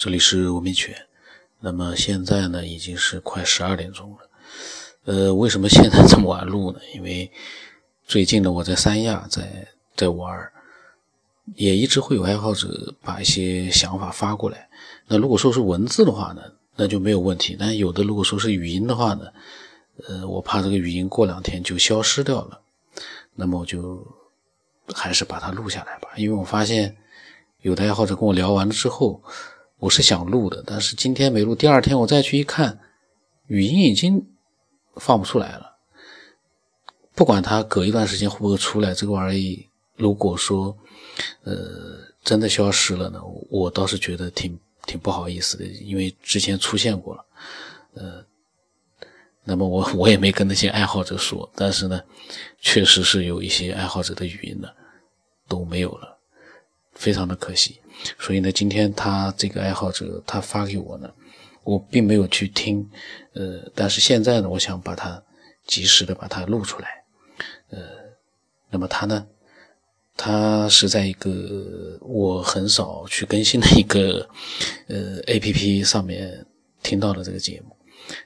这里是文明犬。那么现在呢，已经是快十二点钟了。呃，为什么现在这么晚录呢？因为最近呢，我在三亚在在玩，也一直会有爱好者把一些想法发过来。那如果说是文字的话呢，那就没有问题。但有的如果说是语音的话呢，呃，我怕这个语音过两天就消失掉了。那么我就还是把它录下来吧，因为我发现有的爱好者跟我聊完了之后。我是想录的，但是今天没录。第二天我再去一看，语音已经放不出来了。不管它隔一段时间会不会出来，这个玩意如果说呃真的消失了呢，我倒是觉得挺挺不好意思的，因为之前出现过了。呃，那么我我也没跟那些爱好者说，但是呢，确实是有一些爱好者的语音呢都没有了，非常的可惜。所以呢，今天他这个爱好者他发给我呢，我并没有去听，呃，但是现在呢，我想把它及时的把它录出来，呃，那么他呢，他是在一个我很少去更新的一个呃 A P P 上面听到的这个节目，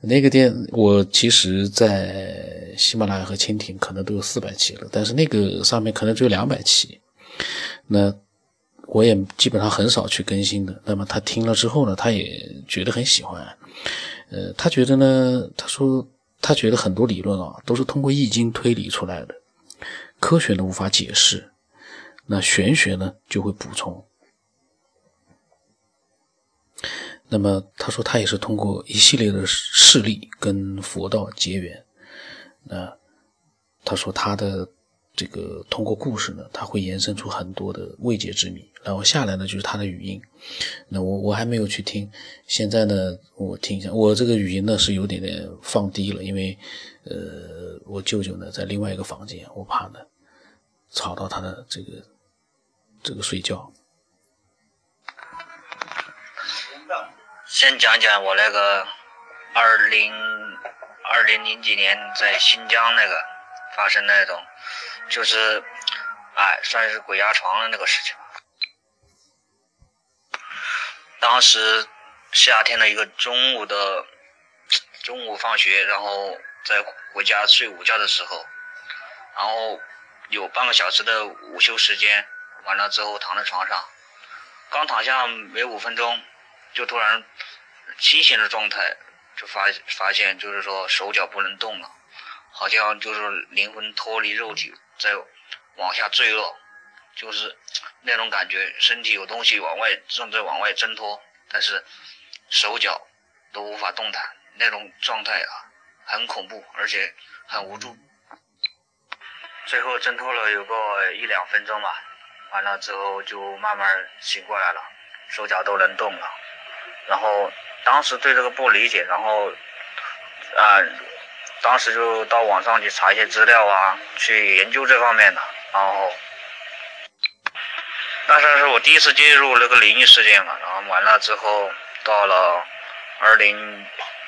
那个店我其实，在喜马拉雅和蜻蜓可能都有四百期了，但是那个上面可能只有两百期，那。我也基本上很少去更新的。那么他听了之后呢，他也觉得很喜欢。呃，他觉得呢，他说他觉得很多理论啊都是通过易经推理出来的，科学呢无法解释，那玄学呢就会补充。那么他说他也是通过一系列的事例跟佛道结缘。那他说他的。这个通过故事呢，它会延伸出很多的未解之谜。然后下来呢，就是他的语音。那我我还没有去听，现在呢，我听一下。我这个语音呢是有点点放低了，因为呃，我舅舅呢在另外一个房间，我怕呢吵到他的这个这个睡觉。先讲讲我那个二零二零零几年在新疆那个发生那种。就是，哎，算是鬼压床的那个事情。当时夏天的一个中午的中午放学，然后在回家睡午觉的时候，然后有半个小时的午休时间，完了之后躺在床上，刚躺下没五分钟，就突然清醒的状态，就发发现就是说手脚不能动了，好像就是灵魂脱离肉体。在往下坠落，就是那种感觉，身体有东西往外正在往外挣脱，但是手脚都无法动弹，那种状态啊，很恐怖，而且很无助。最后挣脱了有个一两分钟吧，完了之后就慢慢醒过来了，手脚都能动了。然后当时对这个不理解，然后啊。当时就到网上去查一些资料啊，去研究这方面的。然后，那算是我第一次介入那个灵异事件嘛。然后完了之后，到了二零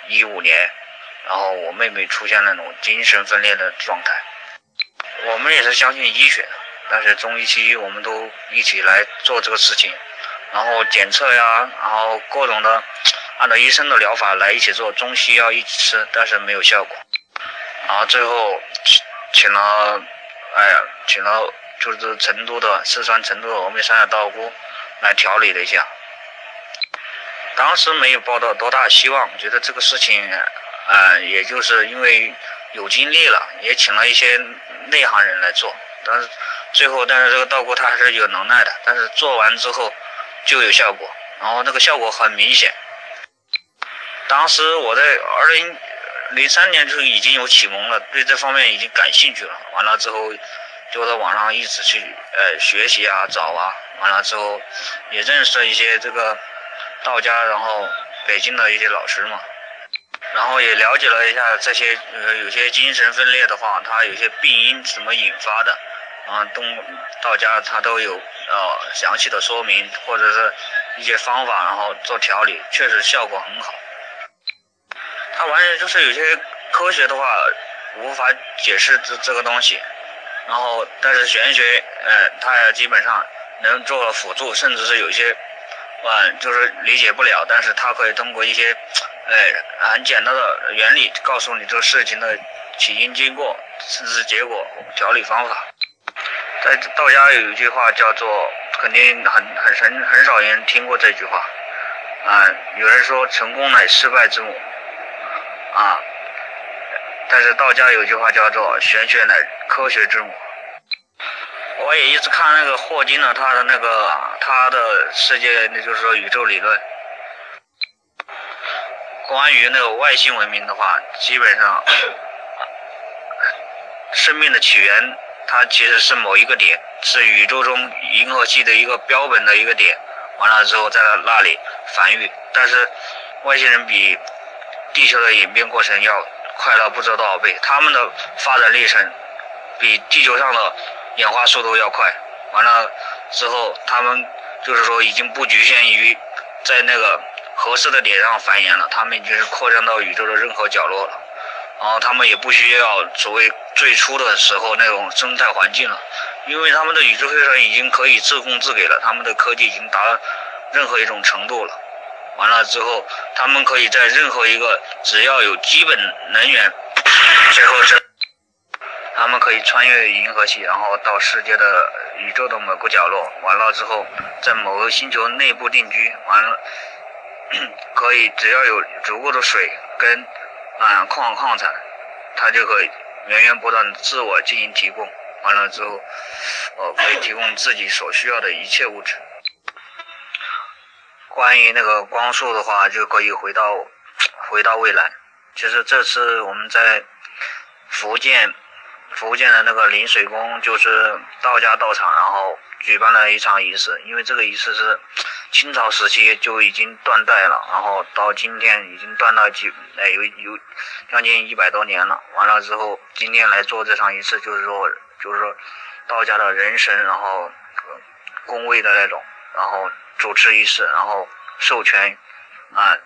一五年，然后我妹妹出现那种精神分裂的状态。我们也是相信医学的，但是中医西医我们都一起来做这个事情，然后检测呀，然后各种的按照医生的疗法来一起做，中西药一起吃，但是没有效果。然后最后请请了，哎呀，请了就是成都的四川成都峨眉山的道姑来调理了一下。当时没有抱到多大希望，觉得这个事情，啊，也就是因为有经历了，也请了一些内行人来做。但是最后，但是这个道姑她还是有能耐的，但是做完之后就有效果，然后那个效果很明显。当时我在二零。零三年就已经有启蒙了，对这方面已经感兴趣了。完了之后，就在网上一直去呃学习啊找啊。完了之后，也认识了一些这个道家，然后北京的一些老师嘛。然后也了解了一下这些呃有些精神分裂的话，它有些病因怎么引发的，啊东道家它都有呃详细的说明或者是一些方法，然后做调理，确实效果很好。它完全就是有些科学的话无法解释这这个东西，然后但是玄学，呃，它基本上能做辅助，甚至是有些嗯，就是理解不了，但是他可以通过一些，哎，很简单的原理告诉你这个事情的起因、经过、甚至结果、调理方法。在道家有一句话叫做，肯定很很很很少人听过这句话，啊，有人说成功乃失败之母，啊，但是道家有句话叫做玄学乃科学之母。我也一直看那个霍金呢，他的那个他的世界，那就是说宇宙理论，关于那个外星文明的话，基本上生命的起源。它其实是某一个点，是宇宙中银河系的一个标本的一个点，完了之后在那里繁育。但是外星人比地球的演变过程要快了不知道多少倍，他们的发展历程比地球上的演化速度要快。完了之后，他们就是说已经不局限于在那个合适的点上繁衍了，他们已经是扩张到宇宙的任何角落了。然后他们也不需要所谓最初的时候那种生态环境了，因为他们的宇宙飞船已经可以自供自给了，他们的科技已经达到任何一种程度了。完了之后，他们可以在任何一个只要有基本能源，最后是他们可以穿越银河系，然后到世界的宇宙的某个角落。完了之后，在某个星球内部定居。完了，可以只要有足够的水跟。啊，矿矿产，它就可以源源不断的自我进行提供，完了之后，呃，可以提供自己所需要的一切物质。关于那个光速的话，就可以回到 回到未来。其实这次我们在福建福建的那个临水宫，就是道家道场，然后举办了一场仪式，因为这个仪式是。清朝时期就已经断代了，然后到今天已经断到几哎有有将近一百多年了。完了之后，今天来做这场仪式，就是说就是说道家的人神，然后宫位的那种，然后主持仪式，然后授权啊。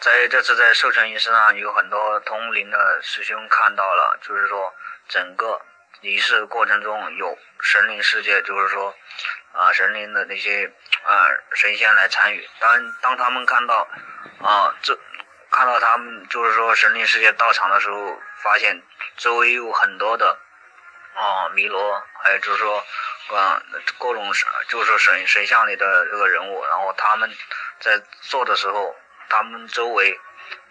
在这次在授权仪式上，有很多通灵的师兄看到了，就是说整个仪式过程中有神灵世界，就是说。啊，神灵的那些啊神仙来参与。当当他们看到啊这看到他们就是说神灵世界到场的时候，发现周围有很多的啊弥罗，还有就是说啊各种神，就是神神像里的这个人物。然后他们在做的时候，他们周围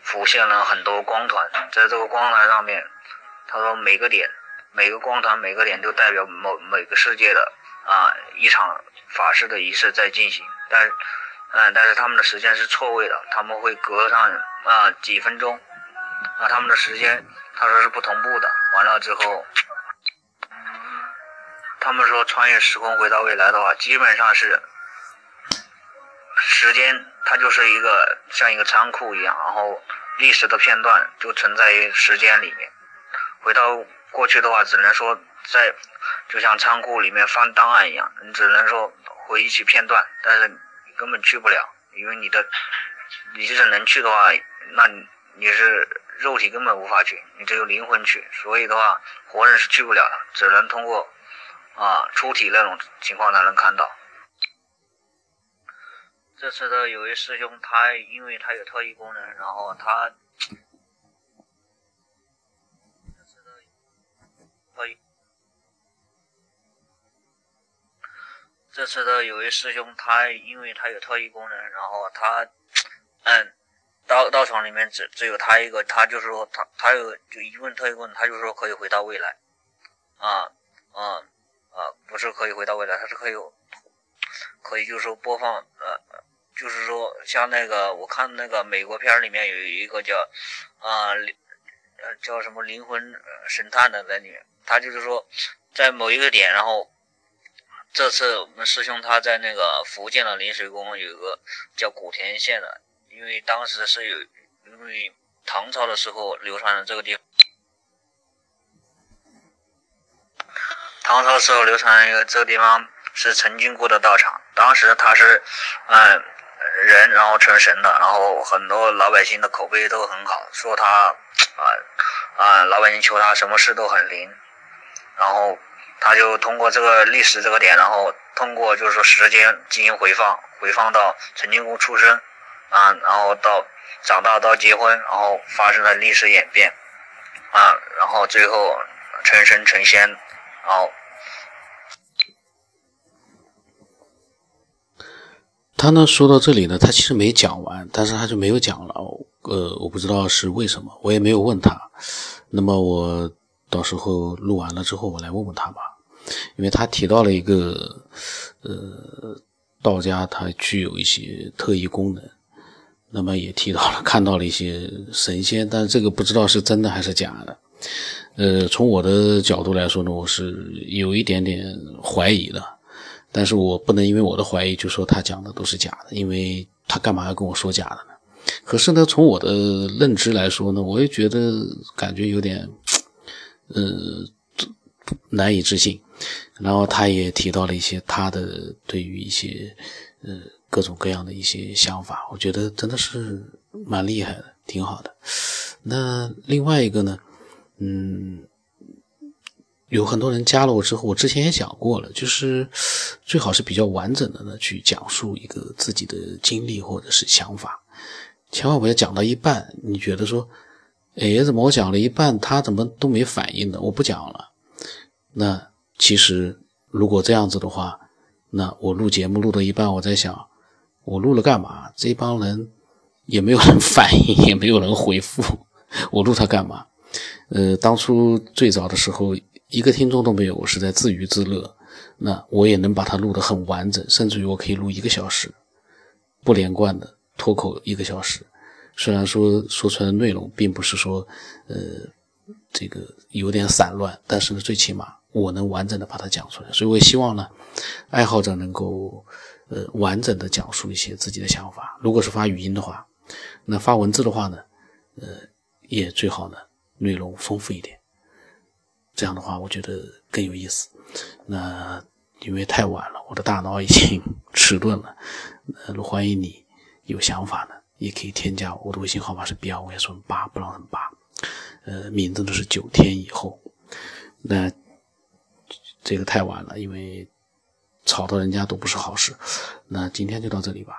浮现了很多光团，在这个光团上面，他说每个点每个光团每个点都代表某每个世界的。啊，一场法事的仪式在进行，但是，嗯，但是他们的时间是错位的，他们会隔上啊几分钟，啊，他们的时间他说是不同步的。完了之后，他们说穿越时空回到未来的话，基本上是时间它就是一个像一个仓库一样，然后历史的片段就存在于时间里面。回到过去的话，只能说在。就像仓库里面放档案一样，你只能说回忆起片段，但是你根本去不了，因为你的，你就是能去的话，那你你是肉体根本无法去，你只有灵魂去，所以的话，活人是去不了的，只能通过啊出体那种情况才能看到。这次的有位师兄，他因为他有特异功能，然后他这次的特异。这次的有位师兄，他因为他有特异功能，然后他，嗯，道道场里面只只有他一个，他就是说他他有就一问特异功能，他就说可以回到未来，啊啊啊，不是可以回到未来，他是可以，可以就是说播放，呃，就是说像那个我看那个美国片里面有一个叫啊，呃叫什么灵魂神探的在里面，他就是说在某一个点，然后。这次我们师兄他在那个福建的临水宫有个叫古田县的，因为当时是有，因为唐朝的时候流传的这个地方，唐朝时候流传一个这个地方是陈金姑的道场，当时他是，嗯，人然后成神的，然后很多老百姓的口碑都很好，说他，啊啊，老百姓求他什么事都很灵，然后。他就通过这个历史这个点，然后通过就是说时间进行回放，回放到陈金姑出生啊，然后到长大到结婚，然后发生了历史演变啊，然后最后成神成仙，然后。他呢说到这里呢，他其实没讲完，但是他就没有讲了。呃，我不知道是为什么，我也没有问他。那么我到时候录完了之后，我来问问他吧。因为他提到了一个，呃，道家它具有一些特异功能，那么也提到了看到了一些神仙，但是这个不知道是真的还是假的。呃，从我的角度来说呢，我是有一点点怀疑的。但是我不能因为我的怀疑就说他讲的都是假的，因为他干嘛要跟我说假的呢？可是呢，从我的认知来说呢，我也觉得感觉有点，呃，难以置信。然后他也提到了一些他的对于一些呃各种各样的一些想法，我觉得真的是蛮厉害的，挺好的。那另外一个呢，嗯。有很多人加了我之后，我之前也讲过了，就是最好是比较完整的呢去讲述一个自己的经历或者是想法，千万不要讲到一半，你觉得说，哎，怎么我讲了一半，他怎么都没反应呢？我不讲了。那其实如果这样子的话，那我录节目录到一半，我在想，我录了干嘛？这帮人也没有人 反应，也没有人回复，我录它干嘛？呃，当初最早的时候。一个听众都没有，我是在自娱自乐。那我也能把它录得很完整，甚至于我可以录一个小时，不连贯的脱口一个小时。虽然说说出来的内容并不是说，呃，这个有点散乱，但是呢，最起码我能完整的把它讲出来。所以我也希望呢，爱好者能够呃完整的讲述一些自己的想法。如果是发语音的话，那发文字的话呢，呃，也最好呢内容丰富一点。这样的话，我觉得更有意思。那因为太晚了，我的大脑已经 迟钝了。呃，欢迎你有想法的，也可以添加我的微信号码是 B 二五 S 八不让人八，呃，名字都是九天以后。那这个太晚了，因为吵到人家都不是好事。那今天就到这里吧。